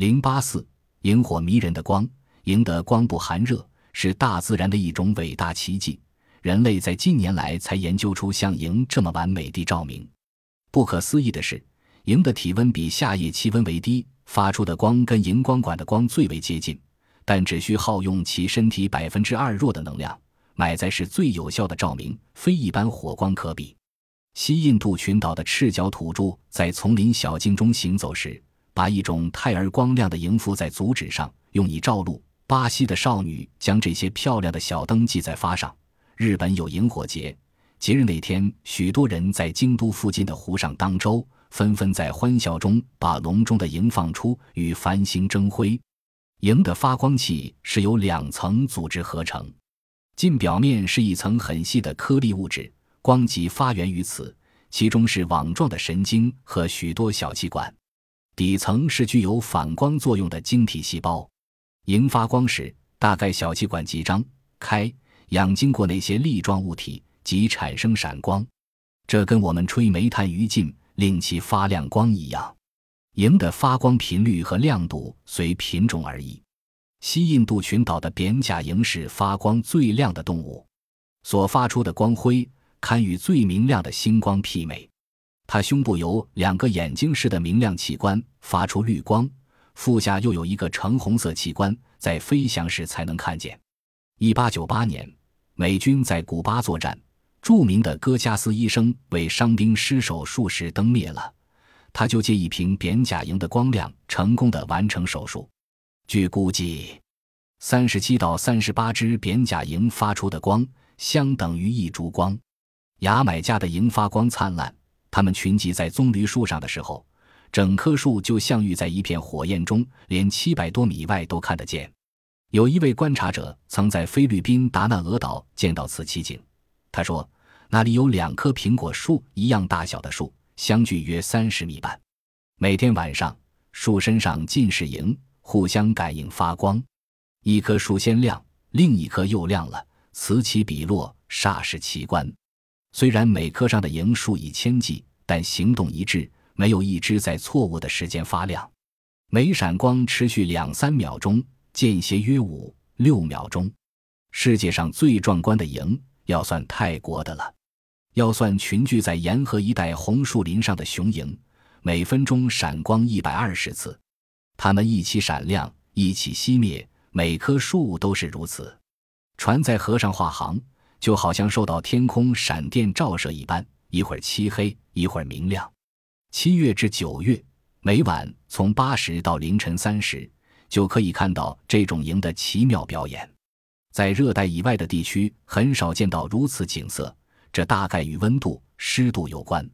零八四，萤火迷人的光，萤的光不寒热，是大自然的一种伟大奇迹。人类在近年来才研究出像萤这么完美地照明。不可思议的是，萤的体温比夏夜气温为低，发出的光跟荧光管的光最为接近，但只需耗用其身体百分之二弱的能量，买在是最有效的照明，非一般火光可比。西印度群岛的赤脚土著在丛林小径中行走时，把一种太儿光亮的萤附在足趾上，用以照路。巴西的少女将这些漂亮的小灯系在发上。日本有萤火节，节日那天，许多人在京都附近的湖上当舟，纷纷在欢笑中把笼中的萤放出，与繁星争辉。萤的发光器是由两层组织合成，近表面是一层很细的颗粒物质，光即发源于此，其中是网状的神经和许多小气管，底层是具有反光作用的晶体细胞。萤发光时，大概小气管即张开。氧经过那些粒状物体，即产生闪光，这跟我们吹煤炭余烬令其发亮光一样。萤的发光频率和亮度随品种而异。西印度群岛的扁甲萤是发光最亮的动物，所发出的光辉堪与最明亮的星光媲美。它胸部有两个眼睛似的明亮器官，发出绿光，腹下又有一个橙红色器官，在飞翔时才能看见。一八九八年。美军在古巴作战，著名的戈加斯医生为伤兵施手术时灯灭了，他就借一瓶扁甲萤的光亮，成功的完成手术。据估计，三十七到三十八只扁甲萤发出的光相等于一烛光。牙买加的萤发光灿烂，它们群集在棕榈树上的时候，整棵树就像浴在一片火焰中，连七百多米外都看得见。有一位观察者曾在菲律宾达纳俄岛见到此奇景。他说：“那里有两棵苹果树一样大小的树，相距约三十米半。每天晚上，树身上尽是萤，互相感应发光。一棵树先亮，另一棵又亮了，此起彼落，煞是奇观。虽然每棵上的萤数以千计，但行动一致，没有一只在错误的时间发亮。每闪光持续两三秒钟。”间歇约五六秒钟。世界上最壮观的萤，要算泰国的了。要算群聚在沿河一带红树林上的雄萤，每分钟闪光一百二十次。它们一起闪亮，一起熄灭，每棵树都是如此。船在河上画航，就好像受到天空闪电照射一般，一会儿漆黑，一会儿明亮。七月至九月，每晚从八时到凌晨三时。就可以看到这种萤的奇妙表演，在热带以外的地区很少见到如此景色，这大概与温度、湿度有关。